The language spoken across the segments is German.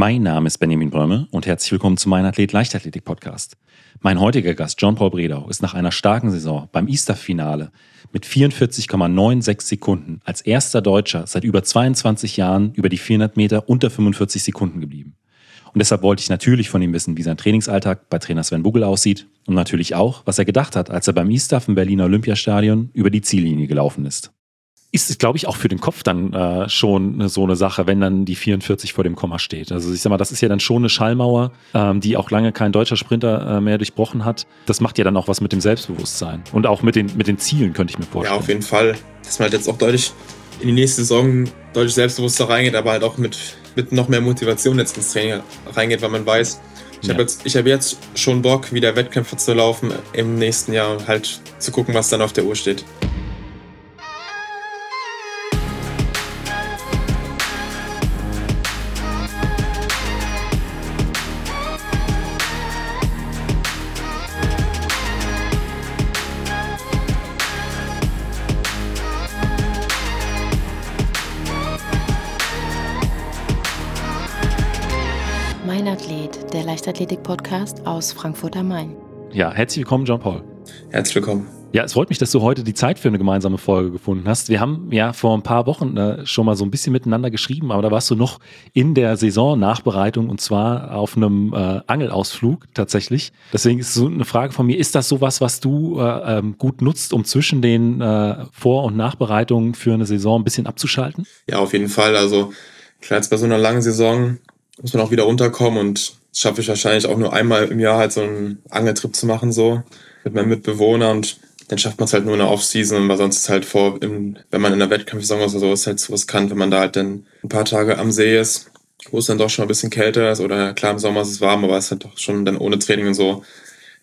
Mein Name ist Benjamin Brömme und herzlich willkommen zu meinem Athlet Leichtathletik Podcast. Mein heutiger Gast John Paul Bredau ist nach einer starken Saison beim Easter-Finale mit 44,96 Sekunden als erster Deutscher seit über 22 Jahren über die 400 Meter unter 45 Sekunden geblieben. Und deshalb wollte ich natürlich von ihm wissen, wie sein Trainingsalltag bei Trainer Sven Bugel aussieht und natürlich auch, was er gedacht hat, als er beim Easter im Berliner Olympiastadion über die Ziellinie gelaufen ist ist es, glaube ich, auch für den Kopf dann äh, schon so eine Sache, wenn dann die 44 vor dem Komma steht. Also ich sag mal, das ist ja dann schon eine Schallmauer, ähm, die auch lange kein deutscher Sprinter äh, mehr durchbrochen hat. Das macht ja dann auch was mit dem Selbstbewusstsein und auch mit den, mit den Zielen, könnte ich mir vorstellen. Ja, auf jeden Fall. Dass man halt jetzt auch deutlich in die nächste Saison deutlich selbstbewusster reingeht, aber halt auch mit, mit noch mehr Motivation jetzt ins Training reingeht, weil man weiß, ich ja. habe jetzt, hab jetzt schon Bock, wieder Wettkämpfe zu laufen im nächsten Jahr und halt zu gucken, was dann auf der Uhr steht. Leichtathletik-Podcast aus Frankfurt am Main. Ja, herzlich willkommen, John Paul. Herzlich willkommen. Ja, es freut mich, dass du heute die Zeit für eine gemeinsame Folge gefunden hast. Wir haben ja vor ein paar Wochen äh, schon mal so ein bisschen miteinander geschrieben, aber da warst du noch in der Saison-Nachbereitung und zwar auf einem äh, Angelausflug tatsächlich. Deswegen ist so eine Frage von mir, ist das sowas, was du äh, ähm, gut nutzt, um zwischen den äh, Vor- und Nachbereitungen für eine Saison ein bisschen abzuschalten? Ja, auf jeden Fall. Also klar, jetzt bei so einer langen Saison muss man auch wieder runterkommen und schaffe ich wahrscheinlich auch nur einmal im Jahr halt so einen Angeltrip zu machen, so mit meinem Mitbewohner und dann schafft man es halt nur in der Off-Season, weil sonst ist halt vor, im, wenn man in der Wettkampfsaison oder so ist, halt zu riskant, wenn man da halt dann ein paar Tage am See ist, wo es dann doch schon ein bisschen kälter ist oder klar im Sommer ist es warm, aber es ist halt doch schon dann ohne Training und so,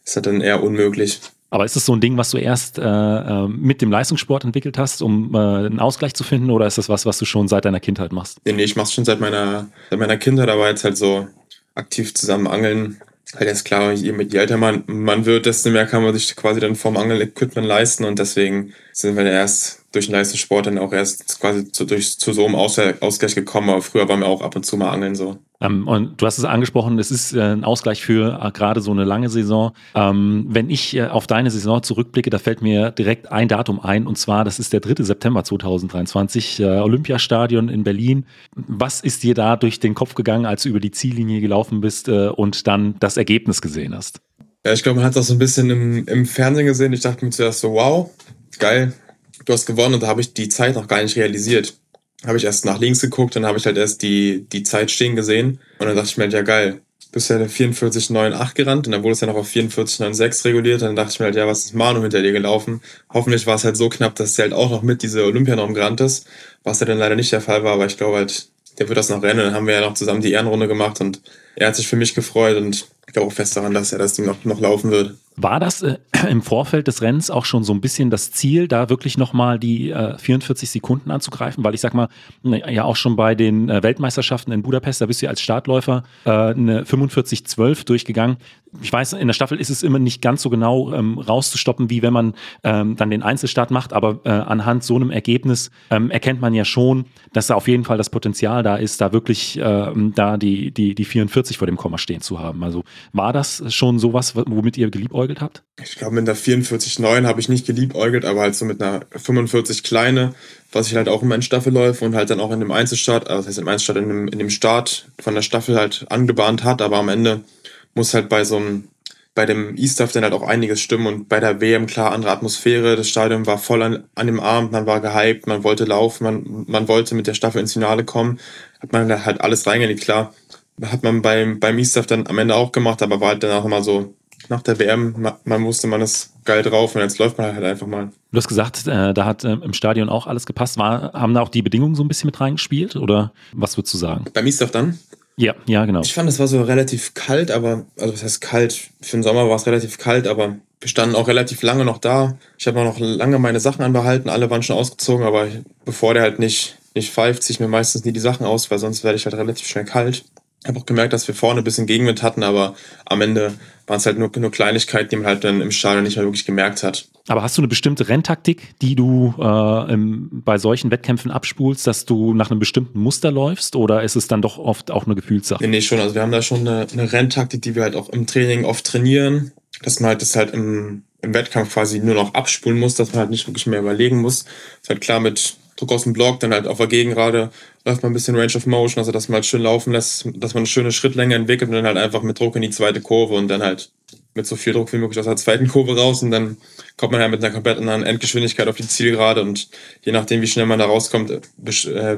ist halt dann eher unmöglich. Aber ist das so ein Ding, was du erst äh, äh, mit dem Leistungssport entwickelt hast, um äh, einen Ausgleich zu finden, oder ist das was, was du schon seit deiner Kindheit machst? Nee, nee ich mach's schon seit meiner, seit meiner Kindheit, aber jetzt halt so aktiv zusammen angeln. Halt ist klar, je, je älter man, man wird, desto mehr kann man sich quasi dann vom Angel-Equipment leisten und deswegen sind wir erst durch den Leistungssport dann auch erst quasi zu, durch, zu so einem Ausgleich gekommen, aber früher waren wir auch ab und zu mal angeln so. Ähm, und du hast es angesprochen, es ist äh, ein Ausgleich für äh, gerade so eine lange Saison. Ähm, wenn ich äh, auf deine Saison zurückblicke, da fällt mir direkt ein Datum ein und zwar, das ist der 3. September 2023, äh, Olympiastadion in Berlin. Was ist dir da durch den Kopf gegangen, als du über die Ziellinie gelaufen bist äh, und dann das Ergebnis gesehen hast? Ja, ich glaube, man hat das so ein bisschen im, im Fernsehen gesehen. Ich dachte mir zuerst so, wow, geil, du hast gewonnen und da habe ich die Zeit noch gar nicht realisiert. Habe ich erst nach links geguckt, dann habe ich halt erst die, die Zeit stehen gesehen und dann dachte ich mir halt, ja geil, bist ja 44,98 gerannt und dann wurde es ja noch auf 44,96 reguliert. Und dann dachte ich mir halt, ja, was ist Manu hinter dir gelaufen? Hoffentlich war es halt so knapp, dass er halt auch noch mit diese Olympianorm gerannt ist, was ja dann leider nicht der Fall war, aber ich glaube halt, der wird das noch rennen. Dann haben wir ja noch zusammen die Ehrenrunde gemacht und er hat sich für mich gefreut und ich glaube fest daran, dass er das Ding noch, noch laufen wird. War das äh, im Vorfeld des Rennens auch schon so ein bisschen das Ziel, da wirklich nochmal die äh, 44 Sekunden anzugreifen? Weil ich sag mal, ne, ja auch schon bei den äh, Weltmeisterschaften in Budapest, da bist du ja als Startläufer äh, eine 45-12 durchgegangen. Ich weiß, in der Staffel ist es immer nicht ganz so genau ähm, rauszustoppen, wie wenn man ähm, dann den Einzelstart macht, aber äh, anhand so einem Ergebnis ähm, erkennt man ja schon, dass da auf jeden Fall das Potenzial da ist, da wirklich ähm, da die, die, die 44 vor dem Komma stehen zu haben. Also war das schon sowas, womit ihr geliebäugelt habt? Ich glaube, mit der 44,9 habe ich nicht geliebäugelt, aber halt so mit einer 45 kleine, was ich halt auch in meinen Staffelläufen und halt dann auch in dem Einzelstart, also das heißt im Einzelstart, in dem, in dem Start von der Staffel halt angebahnt hat, aber am Ende muss halt bei so einem bei dem E-Stuff dann halt auch einiges stimmen und bei der WM klar andere Atmosphäre. Das Stadion war voll an, an dem Abend, man war gehypt, man wollte laufen, man, man wollte mit der Staffel ins Finale kommen. Hat man halt alles reingelegt, klar hat man beim, beim E-Stuff dann am Ende auch gemacht, aber war halt dann auch immer so, nach der WM, man wusste, man ist geil drauf und jetzt läuft man halt einfach mal. Du hast gesagt, äh, da hat äh, im Stadion auch alles gepasst. War, haben da auch die Bedingungen so ein bisschen mit reingespielt oder was würdest du sagen? Beim E-Stuff dann? Ja, ja, genau. Ich fand, es war so relativ kalt, aber, also was heißt kalt? Für den Sommer war es relativ kalt, aber wir standen auch relativ lange noch da. Ich habe noch lange meine Sachen anbehalten, alle waren schon ausgezogen, aber bevor der halt nicht, nicht pfeift, ziehe ich mir meistens nie die Sachen aus, weil sonst werde ich halt relativ schnell kalt. Ich habe auch gemerkt, dass wir vorne ein bisschen Gegenwind hatten, aber am Ende waren es halt nur, nur Kleinigkeiten, die man halt dann im Stadion nicht mehr wirklich gemerkt hat. Aber hast du eine bestimmte Renntaktik, die du äh, im, bei solchen Wettkämpfen abspulst, dass du nach einem bestimmten Muster läufst oder ist es dann doch oft auch eine Gefühlssache? Nee, nee, schon. Also wir haben da schon eine, eine Renntaktik, die wir halt auch im Training oft trainieren, dass man halt das halt im, im Wettkampf quasi nur noch abspulen muss, dass man halt nicht wirklich mehr überlegen muss. Ist halt klar mit Druck aus dem Block, dann halt auf der Gegengrade läuft man ein bisschen Range of Motion, also dass man halt schön laufen lässt, dass man eine schöne Schrittlänge entwickelt und dann halt einfach mit Druck in die zweite Kurve und dann halt mit so viel Druck wie möglich aus der zweiten Kurve raus und dann kommt man halt mit einer komplett anderen Endgeschwindigkeit auf die Zielgerade und je nachdem, wie schnell man da rauskommt, äh,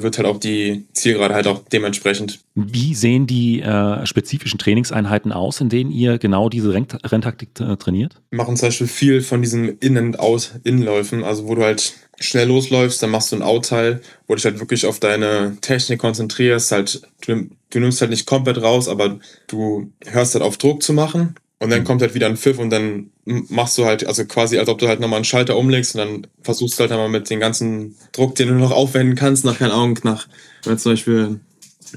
wird halt auch die Zielgerade halt auch dementsprechend. Wie sehen die äh, spezifischen Trainingseinheiten aus, in denen ihr genau diese Renntaktik trainiert? Wir machen zum Beispiel viel von diesen In-and-Out-Innenläufen, also wo du halt schnell losläufst, dann machst du ein Out-Teil, wo du dich halt wirklich auf deine Technik konzentrierst, halt, du, du nimmst halt nicht komplett raus, aber du hörst halt auf Druck zu machen und dann mhm. kommt halt wieder ein Pfiff und dann machst du halt, also quasi, als ob du halt nochmal einen Schalter umlegst und dann versuchst du halt einmal mit dem ganzen Druck, den du noch aufwenden kannst, nach, keine Ahnung, nach, wenn du zum Beispiel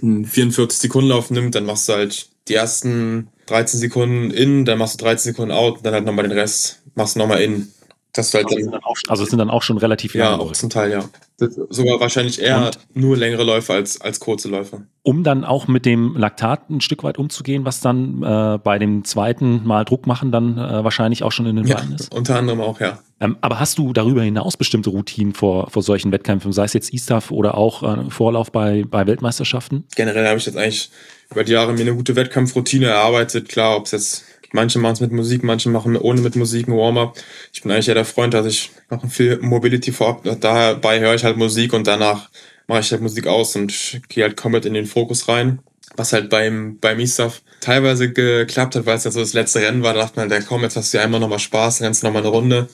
einen 44 Sekunden Lauf nimmt, dann machst du halt die ersten 13 Sekunden in, dann machst du 13 Sekunden out und dann halt nochmal den Rest machst du nochmal in. Das halt dann, dann auch, also es sind dann auch schon relativ lange Ja, auch zum Teil, ja. Sogar wahrscheinlich eher und nur längere Läufe als, als kurze Läufe. Um dann auch mit dem Laktat ein Stück weit umzugehen, was dann äh, bei dem zweiten Mal Druck machen dann äh, wahrscheinlich auch schon in den ja, Beinen ist? unter anderem auch, ja. Ähm, aber hast du darüber hinaus bestimmte Routinen vor, vor solchen Wettkämpfen, sei es jetzt ISTAF oder auch äh, Vorlauf bei, bei Weltmeisterschaften? Generell habe ich jetzt eigentlich über die Jahre mir eine gute Wettkampfroutine erarbeitet. Klar, ob es jetzt Manche machen es mit Musik, manche machen ohne mit Musik ein Warm-up. Ich bin eigentlich ja der Freund, dass ich mache viel Mobility vorab. Dabei höre ich halt Musik und danach mache ich halt Musik aus und gehe halt komplett in den Fokus rein. Was halt beim, beim ISAF teilweise geklappt hat, weil es ja so das letzte Rennen war. Da dachte man, der komm, jetzt hast du ja einmal nochmal Spaß, rennst nochmal eine Runde.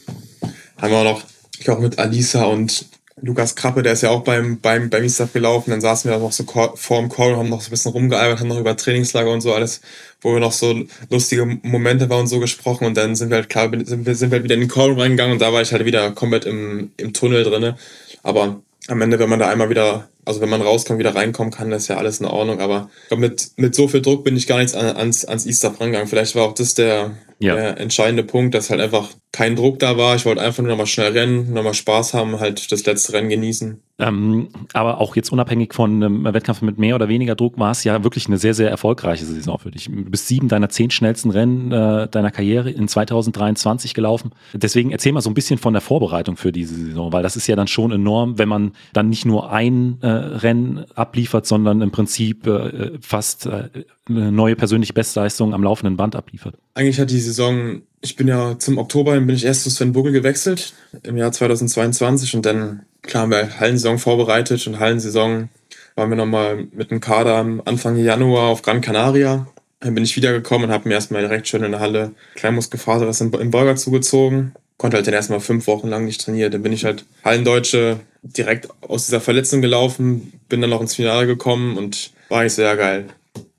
Haben wir auch noch, ich auch mit Alisa und Lukas Krappe, der ist ja auch beim, beim, beim ISAF gelaufen. Dann saßen wir noch so vor dem Call, haben noch so ein bisschen rumgealbert, haben noch über Trainingslager und so alles, wo wir noch so lustige Momente waren und so gesprochen. Und dann sind wir halt klar, sind wir, sind wir halt wieder in den Call reingegangen und da war ich halt wieder komplett im, im Tunnel drinne. Aber am Ende, wenn man da einmal wieder, also wenn man rauskommt, wieder reinkommen kann, ist ja alles in Ordnung. Aber glaub, mit, mit so viel Druck bin ich gar nichts ans, ans Easter rangegangen. Vielleicht war auch das der, ja. der entscheidende Punkt, dass halt einfach kein Druck da war. Ich wollte einfach nur nochmal schnell rennen, nochmal Spaß haben, halt das letzte Rennen genießen. Ähm, aber auch jetzt unabhängig von einem Wettkampf mit mehr oder weniger Druck war es ja wirklich eine sehr, sehr erfolgreiche Saison für dich. Du bist sieben deiner zehn schnellsten Rennen äh, deiner Karriere in 2023 gelaufen. Deswegen erzähl mal so ein bisschen von der Vorbereitung für diese Saison, weil das ist ja dann schon enorm, wenn man dann nicht nur ein äh, Rennen abliefert, sondern im Prinzip äh, fast äh, eine neue persönliche Bestleistung am laufenden Band abliefert. Eigentlich hat die Saison, ich bin ja zum Oktober bin ich erst zu Sven Buggel gewechselt im Jahr 2022 und dann, klar, haben wir Hallensaison vorbereitet und Hallensaison waren wir nochmal mit dem Kader am Anfang Januar auf Gran Canaria. Dann bin ich wiedergekommen und habe mir erstmal direkt schön in der Halle Kleinmuskelfaser was im Burger zugezogen. Konnte halt dann erstmal fünf Wochen lang nicht trainieren. Dann bin ich halt Hallendeutsche direkt aus dieser Verletzung gelaufen, bin dann noch ins Finale gekommen und war eigentlich sehr geil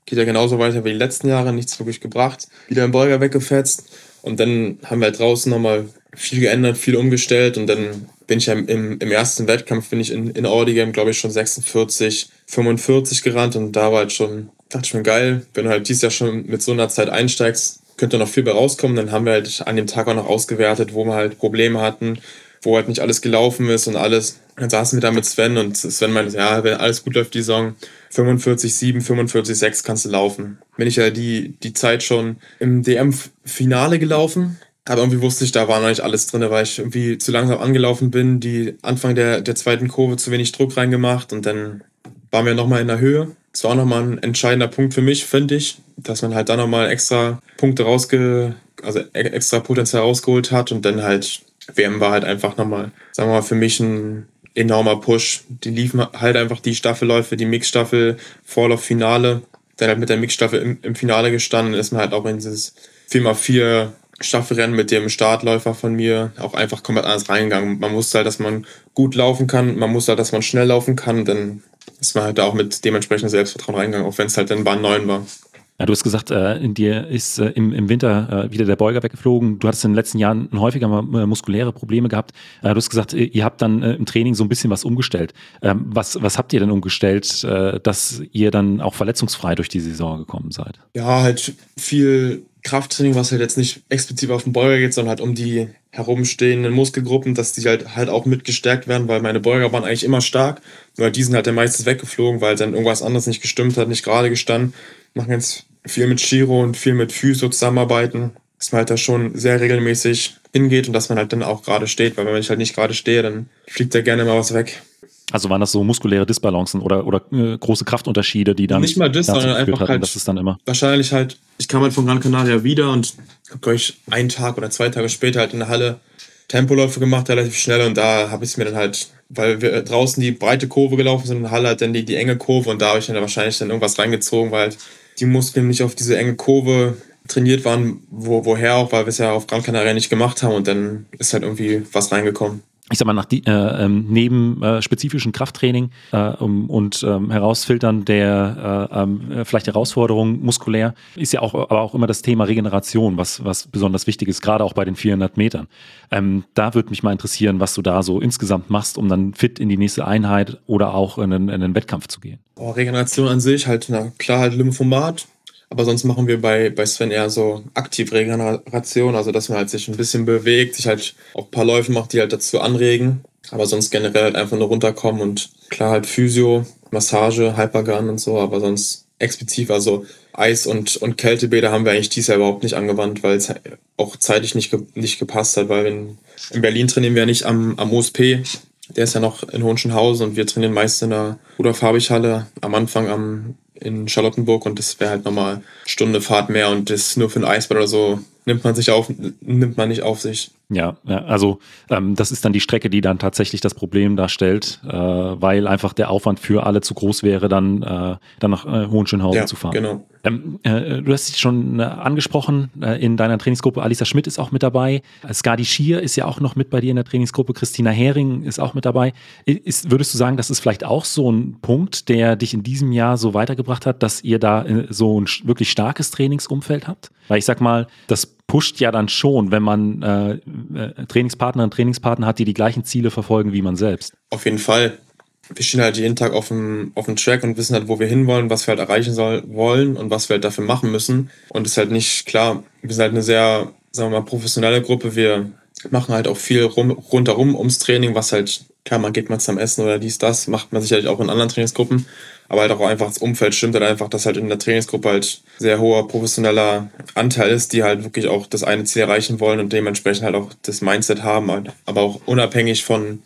geht ja genauso weiter wie die letzten Jahre, nichts wirklich gebracht. Wieder im Beuger weggefetzt. Und dann haben wir halt draußen nochmal viel geändert, viel umgestellt und dann bin ich ja im, im ersten Wettkampf, bin ich in, in Audi glaube ich, schon 46, 45 gerannt und da war halt schon, dachte ich mir geil, wenn du halt dieses Jahr schon mit so einer Zeit einsteigst, könnte noch viel bei rauskommen. Dann haben wir halt an dem Tag auch noch ausgewertet, wo wir halt Probleme hatten, wo halt nicht alles gelaufen ist und alles. Dann saßen wir da mit Sven und Sven meinte, ja, wenn alles gut läuft die Saison, 45,7, 45,6 kannst du laufen. Bin ich ja die, die Zeit schon im DM-Finale gelaufen. Aber irgendwie wusste ich, da war noch nicht alles drin, weil ich irgendwie zu langsam angelaufen bin, die Anfang der, der zweiten Kurve zu wenig Druck reingemacht und dann waren wir nochmal in der Höhe. Das war auch nochmal ein entscheidender Punkt für mich, finde ich, dass man halt da nochmal extra Punkte rausge, also e-, extra Potenzial rausgeholt hat und dann halt WM war halt einfach nochmal, sagen wir mal, für mich ein enormer Push. Die liefen halt einfach die Staffelläufe, die Mixstaffel, Vorlauf, Finale. Dann halt mit der Mixstaffel im, im Finale gestanden, ist man halt auch in dieses 4x4 Staffelrennen mit dem Startläufer von mir auch einfach komplett anders reingegangen. Man wusste halt, dass man gut laufen kann, man wusste halt, dass man schnell laufen kann, dann ist man halt da auch mit dementsprechend Selbstvertrauen reingegangen, auch wenn es halt dann Bahn 9 war. Ja, du hast gesagt, äh, in dir ist äh, im, im Winter äh, wieder der Beuger weggeflogen. Du hattest in den letzten Jahren häufiger mal muskuläre Probleme gehabt. du hast gesagt, ihr habt dann im Training so ein bisschen was umgestellt. Ähm, was, was habt ihr denn umgestellt, dass ihr dann auch verletzungsfrei durch die Saison gekommen seid? Ja, halt viel Krafttraining, was halt jetzt nicht explizit auf den Beuger geht, sondern halt um die herumstehenden Muskelgruppen, dass die halt, halt auch mit gestärkt werden, weil meine Beuger waren eigentlich immer stark. Nur die sind halt der meistens weggeflogen, weil dann irgendwas anderes nicht gestimmt hat, nicht gerade gestanden. Machen jetzt viel mit Chiro und viel mit Physio zusammenarbeiten, dass man halt da schon sehr regelmäßig hingeht und dass man halt dann auch gerade steht, weil wenn ich halt nicht gerade stehe, dann fliegt da gerne mal was weg. Also waren das so muskuläre Disbalancen oder, oder äh, große Kraftunterschiede, die dann. Nicht mal das, sondern einfach hatten, halt. Das ist dann immer. Wahrscheinlich halt, ich kam halt von Gran Canaria wieder und habe, glaube ich, einen Tag oder zwei Tage später halt in der Halle Tempoläufe gemacht, relativ schnell und da habe ich es mir dann halt, weil wir draußen die breite Kurve gelaufen sind in der Halle halt dann die, die enge Kurve und da habe ich dann wahrscheinlich dann irgendwas reingezogen, weil die Muskeln nicht auf diese enge Kurve trainiert waren, wo, woher auch, weil wir es ja auf Gran Canaria nicht gemacht haben und dann ist halt irgendwie was reingekommen ich sag mal, nach die, äh, ähm, neben äh, spezifischen Krafttraining äh, um, und ähm, Herausfiltern der äh, ähm, äh, vielleicht Herausforderungen muskulär, ist ja auch, aber auch immer das Thema Regeneration, was, was besonders wichtig ist, gerade auch bei den 400 Metern. Ähm, da würde mich mal interessieren, was du da so insgesamt machst, um dann fit in die nächste Einheit oder auch in einen, in einen Wettkampf zu gehen. Oh, Regeneration an sich, halt, na klar, halt Lymphomat, aber sonst machen wir bei, bei Sven eher so Aktivregeneration, also dass man halt sich ein bisschen bewegt, sich halt auch ein paar Läufe macht, die halt dazu anregen. Aber sonst generell halt einfach nur runterkommen und klar halt Physio, Massage, Hypergun und so, aber sonst explizit, also Eis- und, und Kältebäder haben wir eigentlich dieses Jahr überhaupt nicht angewandt, weil es auch zeitlich nicht, ge nicht gepasst hat, weil in, in Berlin trainieren wir ja nicht am, am OSP, der ist ja noch in Hohenschönhausen und wir trainieren meist in der Rudolf Habich-Halle am Anfang am in Charlottenburg und das wäre halt nochmal Stunde Fahrt mehr und das nur für ein Eisbad oder so nimmt man sich auf, nimmt man nicht auf sich. Ja, also ähm, das ist dann die Strecke, die dann tatsächlich das Problem darstellt, äh, weil einfach der Aufwand für alle zu groß wäre, dann, äh, dann nach äh, Hohenschönhausen ja, zu fahren. Genau. Ähm, äh, du hast dich schon äh, angesprochen, äh, in deiner Trainingsgruppe, Alisa Schmidt ist auch mit dabei. Skadi Schier ist ja auch noch mit bei dir in der Trainingsgruppe. Christina Hering ist auch mit dabei. Ist, würdest du sagen, das ist vielleicht auch so ein Punkt, der dich in diesem Jahr so weitergebracht hat, dass ihr da äh, so ein wirklich starkes Trainingsumfeld habt? Weil ich sag mal, das pusht ja dann schon, wenn man äh, äh Trainingspartner und Trainingspartner hat, die die gleichen Ziele verfolgen wie man selbst. Auf jeden Fall. Wir stehen halt jeden Tag auf dem, auf dem Track und wissen halt, wo wir hinwollen, was wir halt erreichen soll, wollen und was wir halt dafür machen müssen. Und es ist halt nicht klar, wir sind halt eine sehr, sagen wir mal, professionelle Gruppe. Wir machen halt auch viel rum, rundherum ums Training, was halt, klar, man geht mal zum Essen oder dies, das, macht man sicherlich auch in anderen Trainingsgruppen aber halt auch einfach das Umfeld stimmt halt einfach, dass halt in der Trainingsgruppe halt sehr hoher professioneller Anteil ist, die halt wirklich auch das eine Ziel erreichen wollen und dementsprechend halt auch das Mindset haben, aber auch unabhängig von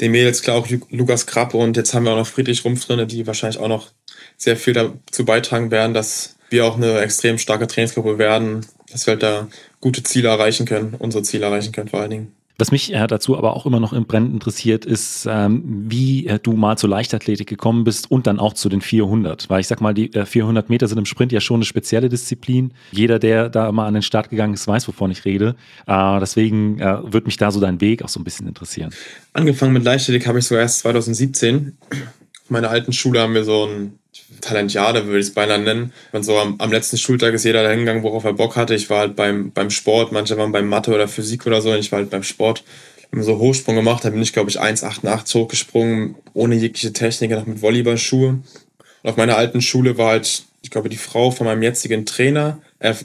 den Mädels, klar auch Lukas Krappe und jetzt haben wir auch noch Friedrich Rumpf drin, die wahrscheinlich auch noch sehr viel dazu beitragen werden, dass wir auch eine extrem starke Trainingsgruppe werden, dass wir halt da gute Ziele erreichen können, unsere Ziele erreichen können vor allen Dingen. Was mich äh, dazu aber auch immer noch im Brennend interessiert, ist, ähm, wie äh, du mal zur Leichtathletik gekommen bist und dann auch zu den 400. Weil ich sag mal, die äh, 400 Meter sind im Sprint ja schon eine spezielle Disziplin. Jeder, der da mal an den Start gegangen ist, weiß, wovon ich rede. Äh, deswegen äh, würde mich da so dein Weg auch so ein bisschen interessieren. Angefangen mit Leichtathletik habe ich sogar erst 2017. Auf meiner alten Schule haben wir so ein Talentiade, würde ich es beinahe nennen. Und so am, am, letzten Schultag ist jeder hingegangen, worauf er Bock hatte. Ich war halt beim, beim Sport, manche waren beim Mathe oder Physik oder so, und ich war halt beim Sport. Haben so Hochsprung gemacht, da bin ich, glaube ich, 1,88 hochgesprungen, ohne jegliche Technik, noch mit Volleyballschuhe. Und auf meiner alten Schule war halt, ich glaube, die Frau von meinem jetzigen Trainer,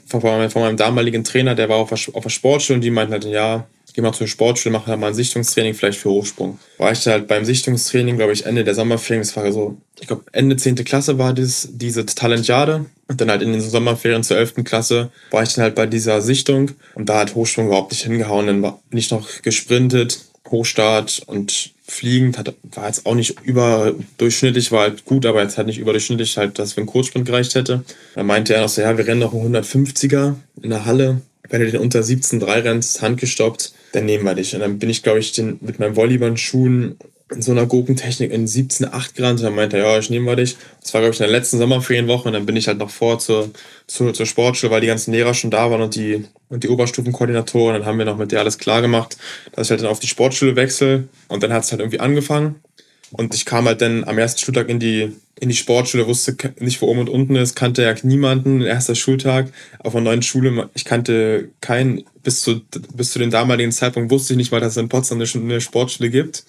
von, meinem damaligen Trainer, der war auf der, auf der Sportschule und die meinten halt, ja, geh mal zur Sportschule, mach da mal ein Sichtungstraining, vielleicht für Hochsprung. War ich halt beim Sichtungstraining, glaube ich, Ende der Sommerferien, das war so, ich glaube, Ende 10. Klasse war das, diese Talentjade. Und dann halt in den Sommerferien zur 11. Klasse war ich dann halt bei dieser Sichtung und da hat Hochsprung überhaupt nicht hingehauen. Dann bin ich noch gesprintet, Hochstart und fliegend, hat, war jetzt auch nicht überdurchschnittlich, war halt gut, aber jetzt halt nicht überdurchschnittlich, halt, dass für einen Kurzsprint gereicht hätte. Dann meinte er noch so, ja, wir rennen noch einen 150er in der Halle. Wenn du den unter 17,3 rennst, handgestoppt, dann nehmen wir dich. Und dann bin ich, glaube ich, den, mit meinen Volleyball-Schuhen in so einer Gurkentechnik in 17,8 Grad. Und dann meinte er, ja, ich nehme wir dich. Das war, glaube ich, in der letzten Sommerferienwoche. Und dann bin ich halt noch vor zur, zur, zur Sportschule, weil die ganzen Lehrer schon da waren und die, und die Oberstufenkoordinatoren. Dann haben wir noch mit der alles klar gemacht, dass ich halt dann auf die Sportschule wechsle. Und dann hat es halt irgendwie angefangen. Und ich kam halt dann am ersten Schultag in die, in die Sportschule, wusste nicht, wo oben und unten ist, kannte ja niemanden, erster Schultag auf einer neuen Schule. Ich kannte keinen, bis zu, bis zu dem damaligen Zeitpunkt wusste ich nicht mal, dass es in Potsdam eine Sportschule gibt.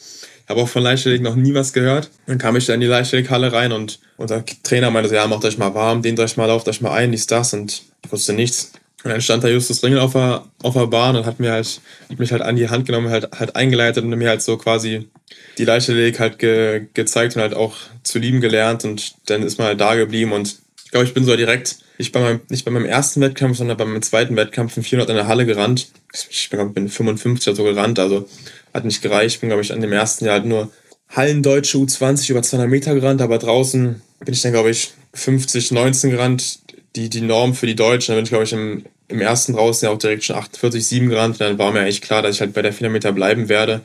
Habe auch von Leichtathletik noch nie was gehört. Dann kam ich da in die Leichtathletikhalle rein und unser Trainer meinte so, ja, macht euch mal warm, dehnt euch mal, lauft euch mal ein, dies, das. Und ich wusste nichts. Und dann stand da Justus Ringel auf der, auf der Bahn und hat mir halt, hat mich halt an die Hand genommen, halt, halt eingeleitet und mir halt so quasi die Leichtathletik halt ge, gezeigt und halt auch zu lieben gelernt und dann ist man halt da geblieben und ich glaube, ich bin so direkt, nicht bei, meinem, nicht bei meinem ersten Wettkampf, sondern bei meinem zweiten Wettkampf in 400 in der Halle gerannt. Ich bin, bin 55 oder so gerannt, also hat nicht gereicht. Ich bin, glaube ich, an dem ersten Jahr halt nur Hallendeutsche U20 über 200 Meter gerannt, aber draußen bin ich dann, glaube ich, 50, 19 gerannt, die, die Norm für die Deutschen. Dann bin ich, glaube ich, im, im ersten draußen ja auch direkt schon 48, 7 gerannt. Und dann war mir eigentlich klar, dass ich halt bei der 400 Meter bleiben werde.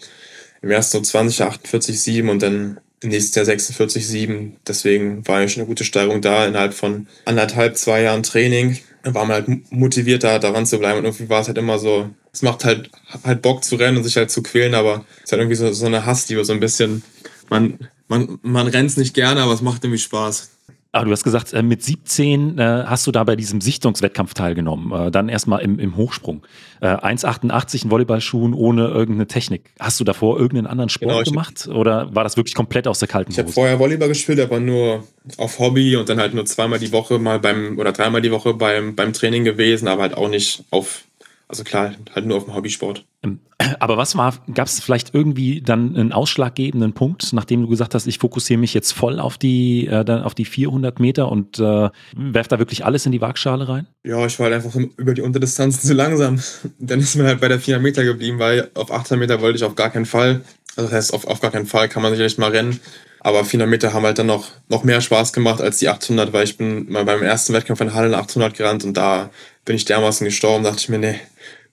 Im ersten U20 48, 7 und dann im nächsten Jahr 46, 7. Deswegen war ja schon eine gute Steigerung da innerhalb von anderthalb, zwei Jahren Training. War man halt motiviert, da daran zu bleiben. Und irgendwie war es halt immer so, es macht halt, halt Bock zu rennen und sich halt zu quälen, aber es ist halt irgendwie so, so eine Hassliebe, so ein bisschen. Man, man, man rennt nicht gerne, aber es macht irgendwie Spaß. Aber du hast gesagt, äh, mit 17 äh, hast du da bei diesem Sichtungswettkampf teilgenommen. Äh, dann erstmal im, im Hochsprung. 1,88 in Volleyballschuhen ohne irgendeine Technik. Hast du davor irgendeinen anderen Sport genau, gemacht? Oder war das wirklich komplett aus der kalten Hose? Ich habe vorher Volleyball gespielt, aber nur auf Hobby und dann halt nur zweimal die Woche mal beim oder dreimal die Woche beim, beim Training gewesen, aber halt auch nicht auf also klar, halt nur auf dem Hobbysport. Ähm, aber was war, gab es vielleicht irgendwie dann einen ausschlaggebenden Punkt, nachdem du gesagt hast, ich fokussiere mich jetzt voll auf die, äh, auf die 400 Meter und äh, werf da wirklich alles in die Waagschale rein? Ja, ich war halt einfach über die Unterdistanzen zu langsam. Dann ist man halt bei der 400 Meter geblieben, weil auf 800 Meter wollte ich auf gar keinen Fall. Also das heißt, auf, auf gar keinen Fall kann man sicherlich mal rennen. Aber 400 Meter haben halt dann noch, noch mehr Spaß gemacht als die 800, weil ich bin mal beim ersten Wettkampf in Halle 800 gerannt und da bin ich dermaßen gestorben, dachte ich mir, nee,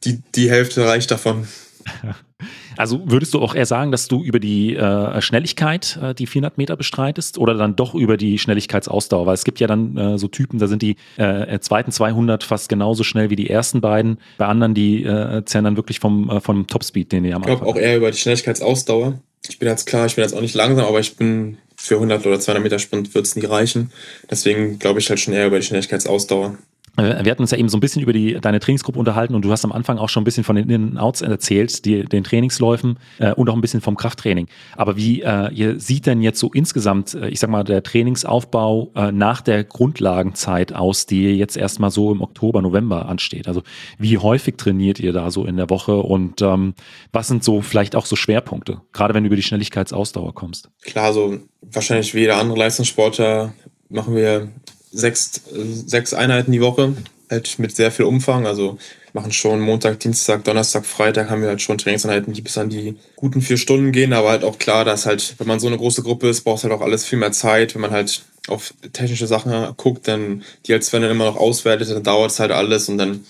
die, die Hälfte reicht davon. Also würdest du auch eher sagen, dass du über die äh, Schnelligkeit äh, die 400 Meter bestreitest oder dann doch über die Schnelligkeitsausdauer? Weil es gibt ja dann äh, so Typen, da sind die äh, zweiten 200 fast genauso schnell wie die ersten beiden. Bei anderen, die äh, zählen dann wirklich vom, äh, vom Topspeed, den die haben. Ich glaube auch eher über die Schnelligkeitsausdauer. Ich bin jetzt klar, ich bin jetzt auch nicht langsam, aber ich bin für 100 oder 200 Meter Sprint wird es nie reichen. Deswegen glaube ich halt schon eher über die Schnelligkeitsausdauer. Äh, wir hatten uns ja eben so ein bisschen über die, deine Trainingsgruppe unterhalten und du hast am Anfang auch schon ein bisschen von den In-Outs erzählt, die, den Trainingsläufen äh, und auch ein bisschen vom Krafttraining. Aber wie äh, sieht denn jetzt so insgesamt, äh, ich sag mal, der Trainingsaufbau äh, nach der Grundlagenzeit aus, die jetzt erstmal so im Oktober, November ansteht? Also wie häufig trainiert ihr da so in der Woche und ähm, was sind so vielleicht auch so Schwerpunkte, gerade wenn du über die Schnelligkeitsausdauer kommst? Klar, so wahrscheinlich wie jeder andere Leistungssportler machen wir sechs, sechs Einheiten die Woche, halt mit sehr viel Umfang. Also machen schon Montag, Dienstag, Donnerstag, Freitag haben wir halt schon Trainingseinheiten, die bis an die guten vier Stunden gehen. Aber halt auch klar, dass halt, wenn man so eine große Gruppe ist, braucht halt auch alles viel mehr Zeit. Wenn man halt auf technische Sachen guckt, dann die als wenn dann immer noch auswertet, dann dauert es halt alles und dann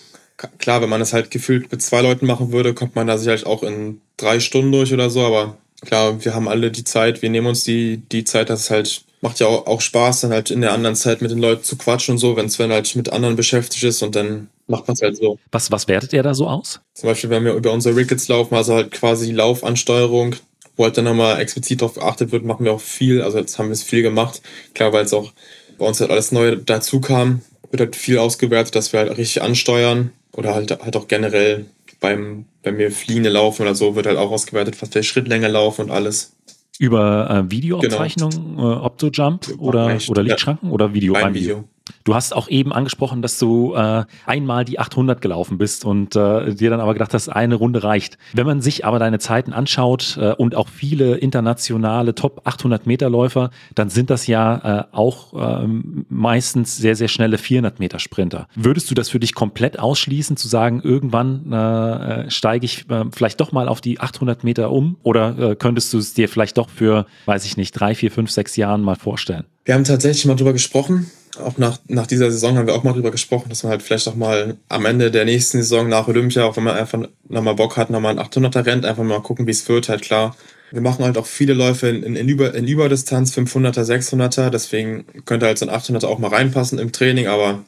klar, wenn man es halt gefühlt mit zwei Leuten machen würde, kommt man da sicherlich auch in drei Stunden durch oder so, aber klar, wir haben alle die Zeit, wir nehmen uns die, die Zeit, dass es halt macht ja auch, auch Spaß, dann halt in der anderen Zeit mit den Leuten zu quatschen und so, wenn Sven halt mit anderen beschäftigt ist und dann macht man es halt so. Was, was wertet ihr da so aus? Zum Beispiel, wenn wir über unsere Rickets laufen, also halt quasi Laufansteuerung, wo halt dann nochmal explizit darauf geachtet wird, machen wir auch viel. Also jetzt haben wir es viel gemacht. Klar, weil es auch bei uns halt alles Neue dazu kam, wird halt viel ausgewertet, dass wir halt richtig ansteuern oder halt, halt auch generell beim, wenn wir Fliehende laufen oder so, wird halt auch ausgewertet, was wir Schrittlänge laufen und alles. Über äh, Videoaufzeichnung, genau. äh, Optojump oder, oder Lichtschranken ja. oder Video? Beim Video. Video. Du hast auch eben angesprochen, dass du äh, einmal die 800 gelaufen bist und äh, dir dann aber gedacht hast, eine Runde reicht. Wenn man sich aber deine Zeiten anschaut äh, und auch viele internationale Top 800 Meter Läufer, dann sind das ja äh, auch äh, meistens sehr, sehr schnelle 400 Meter Sprinter. Würdest du das für dich komplett ausschließen, zu sagen, irgendwann äh steige ich äh, vielleicht doch mal auf die 800 Meter um oder äh, könntest du es dir vielleicht doch für, weiß ich nicht, drei, vier, fünf, sechs Jahren mal vorstellen? Wir haben tatsächlich mal drüber gesprochen auch nach, nach dieser Saison haben wir auch mal drüber gesprochen, dass man halt vielleicht auch mal am Ende der nächsten Saison nach Olympia, auch wenn man einfach nochmal Bock hat, nochmal ein 800er rennt, einfach mal gucken, wie es wird, halt klar. Wir machen halt auch viele Läufe in, in, in, Über, in Überdistanz, 500er, 600er, deswegen könnte halt so ein 800er auch mal reinpassen im Training, aber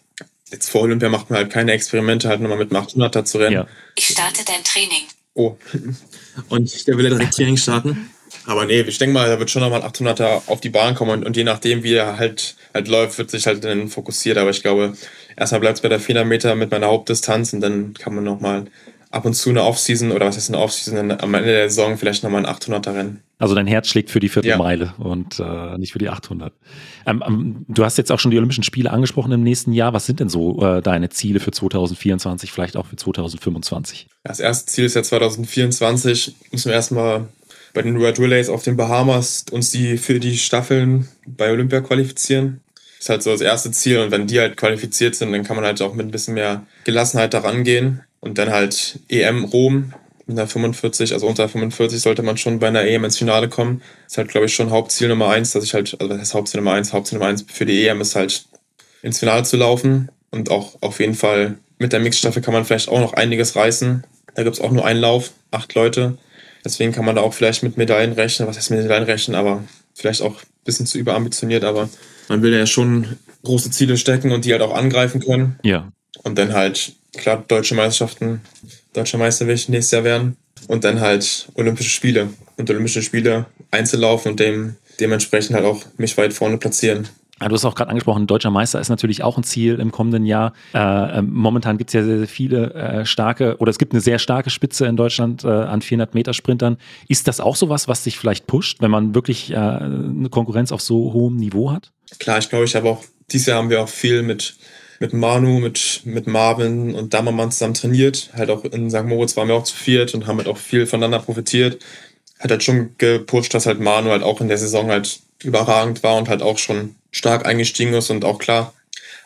jetzt vor Olympia macht man halt keine Experimente, halt nochmal mit einem 800er zu rennen. Ja. Ich starte dein Training. Oh, und der will ja direkt Training starten. Aber nee, ich denke mal, da wird schon nochmal 800er auf die Bahn kommen und, und je nachdem, wie er halt, halt läuft, wird sich halt dann fokussiert. Aber ich glaube, erstmal bleibt es bei der 400 Meter mit meiner Hauptdistanz und dann kann man nochmal ab und zu eine Offseason oder was heißt eine Offseason, am Ende der Saison vielleicht nochmal ein 800er Rennen. Also dein Herz schlägt für die Viertelmeile ja. und äh, nicht für die 800. Ähm, ähm, du hast jetzt auch schon die Olympischen Spiele angesprochen im nächsten Jahr. Was sind denn so äh, deine Ziele für 2024, vielleicht auch für 2025? Das erste Ziel ist ja 2024. Müssen wir erstmal bei den World Relays auf den Bahamas uns die für die Staffeln bei Olympia qualifizieren. Das ist halt so das erste Ziel und wenn die halt qualifiziert sind, dann kann man halt auch mit ein bisschen mehr Gelassenheit daran gehen und dann halt EM Rom mit einer 45, also unter 45 sollte man schon bei einer EM ins Finale kommen. Das ist halt, glaube ich, schon Hauptziel Nummer eins, dass ich halt, also das heißt Hauptziel Nummer eins, Hauptziel Nummer eins für die EM ist halt ins Finale zu laufen und auch auf jeden Fall mit der Mixstaffel kann man vielleicht auch noch einiges reißen. Da gibt es auch nur einen Lauf, acht Leute. Deswegen kann man da auch vielleicht mit Medaillen rechnen. Was heißt mit Medaillen rechnen? Aber vielleicht auch ein bisschen zu überambitioniert. Aber man will ja schon große Ziele stecken und die halt auch angreifen können. Ja. Und dann halt, klar, deutsche Meisterschaften, deutscher Meister will ich nächstes Jahr werden. Und dann halt Olympische Spiele. Und Olympische Spiele Einzellaufen und dem, dementsprechend halt auch mich weit vorne platzieren. Du hast auch gerade angesprochen, deutscher Meister ist natürlich auch ein Ziel im kommenden Jahr. Äh, ähm, momentan gibt es ja sehr, sehr viele äh, starke, oder es gibt eine sehr starke Spitze in Deutschland äh, an 400 Meter Sprintern. Ist das auch sowas, was dich vielleicht pusht, wenn man wirklich äh, eine Konkurrenz auf so hohem Niveau hat? Klar, ich glaube, ich habe auch, dieses Jahr haben wir auch viel mit, mit Manu, mit, mit Marvin und Dammermann zusammen trainiert. Halt auch in St. Moritz waren wir auch zu viert und haben halt auch viel voneinander profitiert. Hat halt schon gepusht, dass halt Manu halt auch in der Saison halt überragend war und halt auch schon stark eingestiegen ist und auch klar,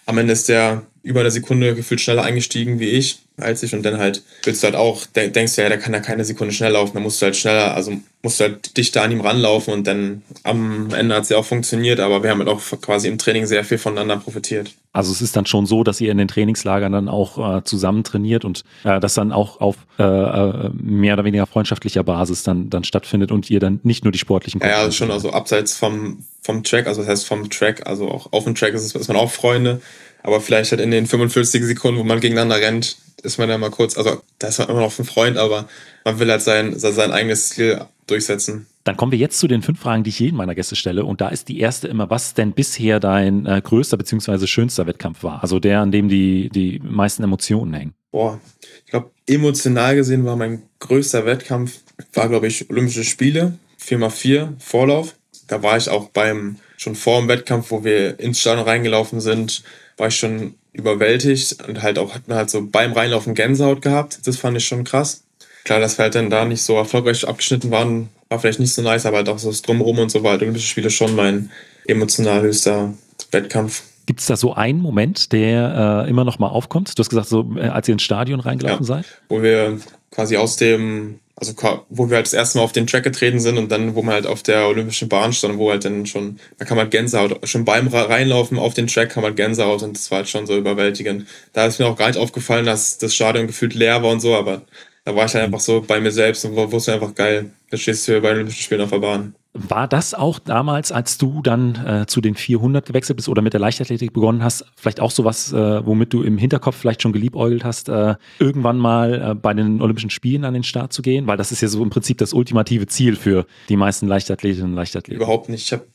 am Ende ist der über eine Sekunde gefühlt schneller eingestiegen wie ich, als ich und dann halt willst du halt auch, denkst du ja, der kann ja keine Sekunde schneller laufen, dann musst du halt schneller, also musst du halt dichter an ihm ranlaufen und dann am Ende hat es ja auch funktioniert, aber wir haben halt auch quasi im Training sehr viel voneinander profitiert. Also es ist dann schon so, dass ihr in den Trainingslagern dann auch äh, zusammen trainiert und äh, das dann auch auf äh, äh mehr oder weniger freundschaftlicher Basis dann, dann stattfindet und ihr dann nicht nur die sportlichen Ja, ja also schon also abseits vom, vom Track, also das heißt vom Track, also auch auf dem Track ist, ist man auch Freunde, aber vielleicht halt in den 45 Sekunden, wo man gegeneinander rennt, ist man ja mal kurz, also da ist man immer noch ein Freund, aber man will halt sein, sein eigenes Ziel durchsetzen. Dann kommen wir jetzt zu den fünf Fragen, die ich jedem meiner Gäste stelle. Und da ist die erste immer, was denn bisher dein äh, größter bzw. schönster Wettkampf war? Also der, an dem die, die meisten Emotionen hängen. Boah, ich glaube, emotional gesehen war mein größter Wettkampf, war glaube ich Olympische Spiele, 4x4 Vorlauf. Da war ich auch beim, schon vor dem Wettkampf, wo wir ins Stadion reingelaufen sind, war ich schon überwältigt und halt auch hat man halt so beim Reinlaufen Gänsehaut gehabt. Das fand ich schon krass. Klar, dass wir halt dann da nicht so erfolgreich abgeschnitten waren, war vielleicht nicht so nice, aber halt auch so das Drumherum und so weiter. Olympische Spiele schon mein emotional höchster Wettkampf. Gibt es da so einen Moment, der äh, immer noch mal aufkommt? Du hast gesagt, so äh, als ihr ins Stadion reingelaufen ja, seid? Wo wir quasi aus dem also wo wir halt das erste Mal auf den Track getreten sind und dann, wo man halt auf der Olympischen Bahn stand, wo halt dann schon, da kann man halt Gänsehaut, schon beim Reinlaufen auf den Track kann man halt Gänsehaut und das war halt schon so überwältigend. Da ist mir auch gar nicht aufgefallen, dass das Stadion gefühlt leer war und so, aber da war ich halt einfach so bei mir selbst und wusste einfach geil, da stehst du bei den Olympischen Spielen auf der Bahn. War das auch damals, als du dann äh, zu den 400 gewechselt bist oder mit der Leichtathletik begonnen hast, vielleicht auch sowas, äh, womit du im Hinterkopf vielleicht schon geliebäugelt hast, äh, irgendwann mal äh, bei den Olympischen Spielen an den Start zu gehen? Weil das ist ja so im Prinzip das ultimative Ziel für die meisten Leichtathletinnen und Leichtathleten. Überhaupt nicht. Ich habe,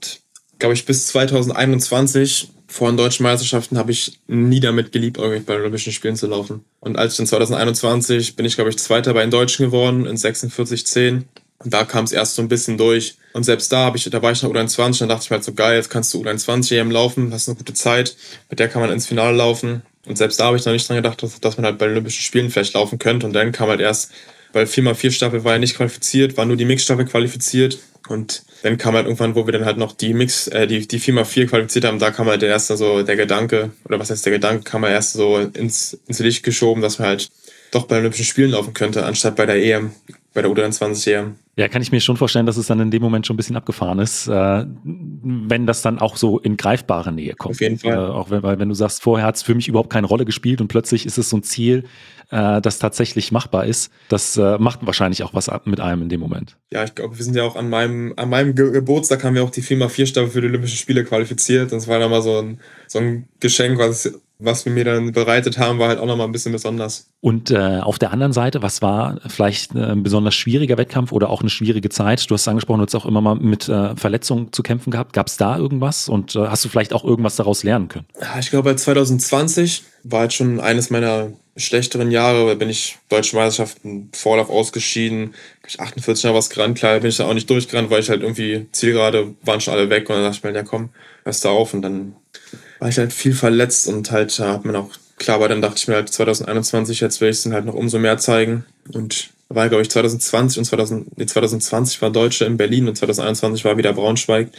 glaube ich, bis 2021 vor den deutschen Meisterschaften habe ich nie damit geliebäugelt, bei den Olympischen Spielen zu laufen. Und als ich dann 2021 bin ich, glaube ich, Zweiter bei den Deutschen geworden in 46,10 und da kam es erst so ein bisschen durch. Und selbst da habe ich, da war ich noch U21, dann dachte ich mir halt so geil, jetzt kannst du U21 EM laufen, hast eine gute Zeit, mit der kann man ins Finale laufen. Und selbst da habe ich noch nicht dran gedacht, dass, dass man halt bei den Olympischen Spielen vielleicht laufen könnte. Und dann kam halt erst, weil 4x4 Staffel war ja nicht qualifiziert, war nur die Mix-Staffel qualifiziert. Und dann kam halt irgendwann, wo wir dann halt noch die Mix, äh, die, die 4x4 qualifiziert haben, da kam halt der erste so der Gedanke, oder was heißt der Gedanke, kam er erst so ins, ins Licht geschoben, dass man halt doch bei den Olympischen Spielen laufen könnte, anstatt bei der EM, bei der U23 EM. Ja, kann ich mir schon vorstellen, dass es dann in dem Moment schon ein bisschen abgefahren ist, äh, wenn das dann auch so in greifbare Nähe kommt. Auf jeden Fall. Äh, auch wenn, weil wenn du sagst, vorher hat es für mich überhaupt keine Rolle gespielt und plötzlich ist es so ein Ziel, äh, das tatsächlich machbar ist. Das äh, macht wahrscheinlich auch was mit einem in dem Moment. Ja, ich glaube, wir sind ja auch an meinem, an meinem Ge Geburtstag haben wir auch die 4x4 Staffel für die Olympischen Spiele qualifiziert. Das war dann mal so ein, so ein Geschenk, was was wir mir dann bereitet haben, war halt auch nochmal ein bisschen besonders. Und äh, auf der anderen Seite, was war vielleicht äh, ein besonders schwieriger Wettkampf oder auch eine schwierige Zeit? Du hast es angesprochen, du hast auch immer mal mit äh, Verletzungen zu kämpfen gehabt. Gab es da irgendwas und äh, hast du vielleicht auch irgendwas daraus lernen können? Ich glaube, bei 2020 war halt schon eines meiner schlechteren Jahre, da bin ich Deutsche Meisterschaften Vorlauf ausgeschieden, ich 48 Jahre was gerannt, klar bin ich da auch nicht durchgerannt, weil ich halt irgendwie Zielgerade waren schon alle weg und dann dachte ich mir, ja komm, hörst du auf und dann war ich halt viel verletzt und halt hat man auch, klar, aber dann dachte ich mir halt 2021, jetzt will ich es dann halt noch umso mehr zeigen. Und war, glaube ich, 2020 und 2000, nee, 2020 war Deutsche in Berlin und 2021 war wieder Braunschweig.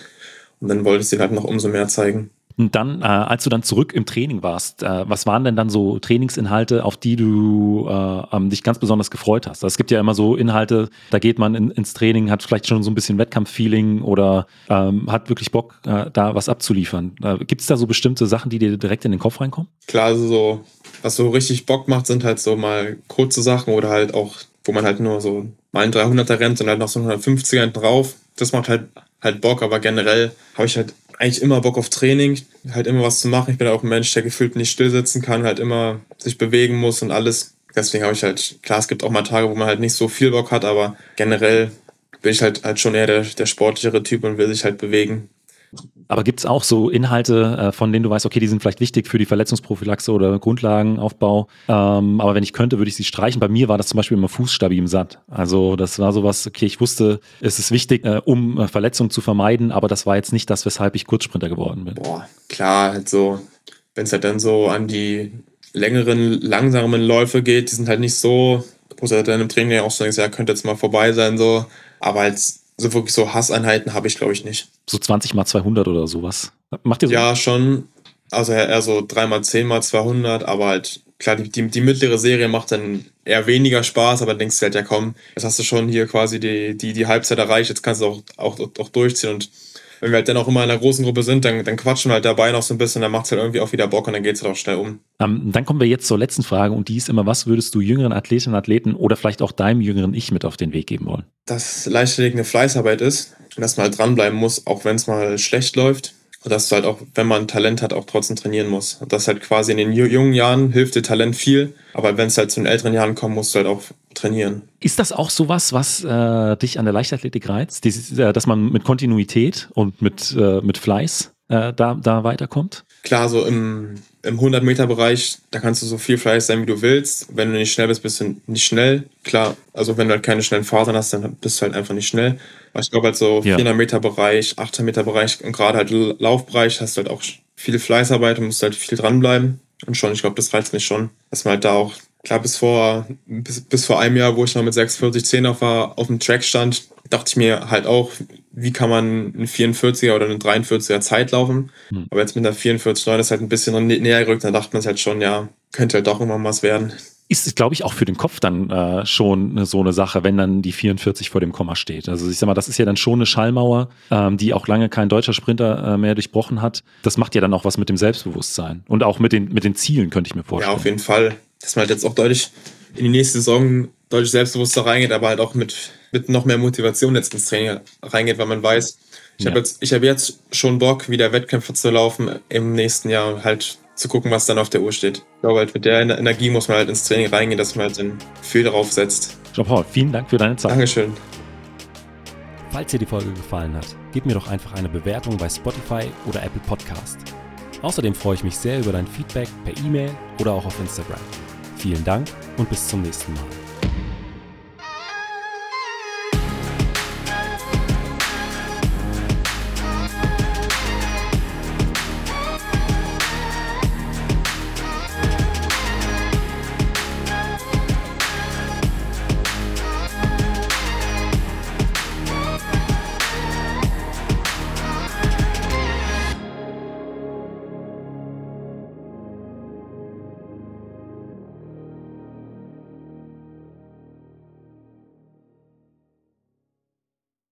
Und dann wollte ich sie halt noch umso mehr zeigen. Und dann, äh, als du dann zurück im Training warst, äh, was waren denn dann so Trainingsinhalte, auf die du äh, dich ganz besonders gefreut hast? Also es gibt ja immer so Inhalte, da geht man in, ins Training, hat vielleicht schon so ein bisschen Wettkampffeeling oder ähm, hat wirklich Bock, äh, da was abzuliefern. Äh, gibt es da so bestimmte Sachen, die dir direkt in den Kopf reinkommen? Klar, also so, was so richtig Bock macht, sind halt so mal kurze Sachen oder halt auch, wo man halt nur so mal ein 300er rennt und halt noch so ein 150er drauf. Das macht halt halt Bock, aber generell habe ich halt eigentlich immer Bock auf Training, halt immer was zu machen. Ich bin auch ein Mensch, der gefühlt nicht stillsitzen kann, halt immer sich bewegen muss und alles. Deswegen habe ich halt, klar, es gibt auch mal Tage, wo man halt nicht so viel Bock hat, aber generell bin ich halt, halt schon eher der, der sportlichere Typ und will sich halt bewegen. Aber gibt es auch so Inhalte, äh, von denen du weißt, okay, die sind vielleicht wichtig für die Verletzungsprophylaxe oder Grundlagenaufbau, ähm, aber wenn ich könnte, würde ich sie streichen. Bei mir war das zum Beispiel immer Fußstabi im Satt. Also das war sowas, okay, ich wusste, es ist wichtig, äh, um äh, Verletzungen zu vermeiden, aber das war jetzt nicht das, weshalb ich Kurzsprinter geworden bin. Boah, klar, halt so, wenn es halt dann so an die längeren, langsamen Läufe geht, die sind halt nicht so, wo du halt dann im Training auch so denkst, ja, könnte jetzt mal vorbei sein, so, aber halt so wirklich so Hasseinheiten habe ich, glaube ich, nicht. So 20 mal 200 oder sowas. Macht ihr so? Ja, schon. Also eher so 3 mal 10 mal 200, aber halt, klar, die, die, die mittlere Serie macht dann eher weniger Spaß, aber denkst du halt, ja komm, jetzt hast du schon hier quasi die, die, die Halbzeit erreicht, jetzt kannst du auch, auch, auch durchziehen und wenn wir halt dann auch immer in einer großen Gruppe sind, dann, dann quatschen wir halt dabei noch so ein bisschen, dann macht es halt irgendwie auch wieder Bock und dann geht es halt auch schnell um. Ähm, dann kommen wir jetzt zur letzten Frage und die ist immer, was würdest du jüngeren Athletinnen und Athleten oder vielleicht auch deinem jüngeren Ich mit auf den Weg geben wollen? Dass Leichtathletik eine Fleißarbeit ist und dass man halt dranbleiben muss, auch wenn es mal schlecht läuft. Und dass du halt auch, wenn man Talent hat, auch trotzdem trainieren muss. Und das halt quasi in den jungen Jahren hilft dir Talent viel, aber wenn es halt zu den älteren Jahren kommt, musst du halt auch trainieren. Ist das auch sowas, was äh, dich an der Leichtathletik reizt? Dieses, äh, dass man mit Kontinuität und mit, äh, mit Fleiß äh, da, da weiterkommt? Klar, so im, im 100-Meter-Bereich, da kannst du so viel Fleiß sein, wie du willst. Wenn du nicht schnell bist, bist du nicht schnell. Klar, also wenn du halt keine schnellen Fasern hast, dann bist du halt einfach nicht schnell. Aber ich glaube halt so ja. 400-Meter-Bereich, 800-Meter-Bereich und gerade halt Laufbereich hast du halt auch viel Fleißarbeit und musst halt viel dranbleiben. Und schon, ich glaube, das reizt mich schon, dass man halt da auch klar, bis vor, bis, bis vor einem Jahr, wo ich noch mit 46 10 auf, war, auf dem Track stand, dachte ich mir halt auch, wie kann man einen 44er oder einen 43er Zeit laufen. Hm. Aber jetzt mit einer 44,9 ist halt ein bisschen näher gerückt, dann dachte man sich halt schon, ja, könnte halt doch irgendwann was werden. Ist, glaube ich, auch für den Kopf dann äh, schon so eine Sache, wenn dann die 44 vor dem Komma steht. Also ich sag mal, das ist ja dann schon eine Schallmauer, ähm, die auch lange kein deutscher Sprinter äh, mehr durchbrochen hat. Das macht ja dann auch was mit dem Selbstbewusstsein und auch mit den, mit den Zielen, könnte ich mir vorstellen. Ja, auf jeden Fall. Dass man halt jetzt auch deutlich in die nächste Saison deutlich selbstbewusster reingeht, aber halt auch mit, mit noch mehr Motivation jetzt ins Training reingeht, weil man weiß, ich ja. habe jetzt, hab jetzt schon Bock, wieder Wettkämpfe zu laufen im nächsten Jahr halt zu gucken, was dann auf der Uhr steht. Ich glaube halt, mit der Energie muss man halt ins Training reingehen, dass man halt dann viel darauf setzt. Jean-Paul, vielen Dank für deine Zeit. Dankeschön. Falls dir die Folge gefallen hat, gib mir doch einfach eine Bewertung bei Spotify oder Apple Podcast. Außerdem freue ich mich sehr über dein Feedback per E-Mail oder auch auf Instagram. Vielen Dank und bis zum nächsten Mal.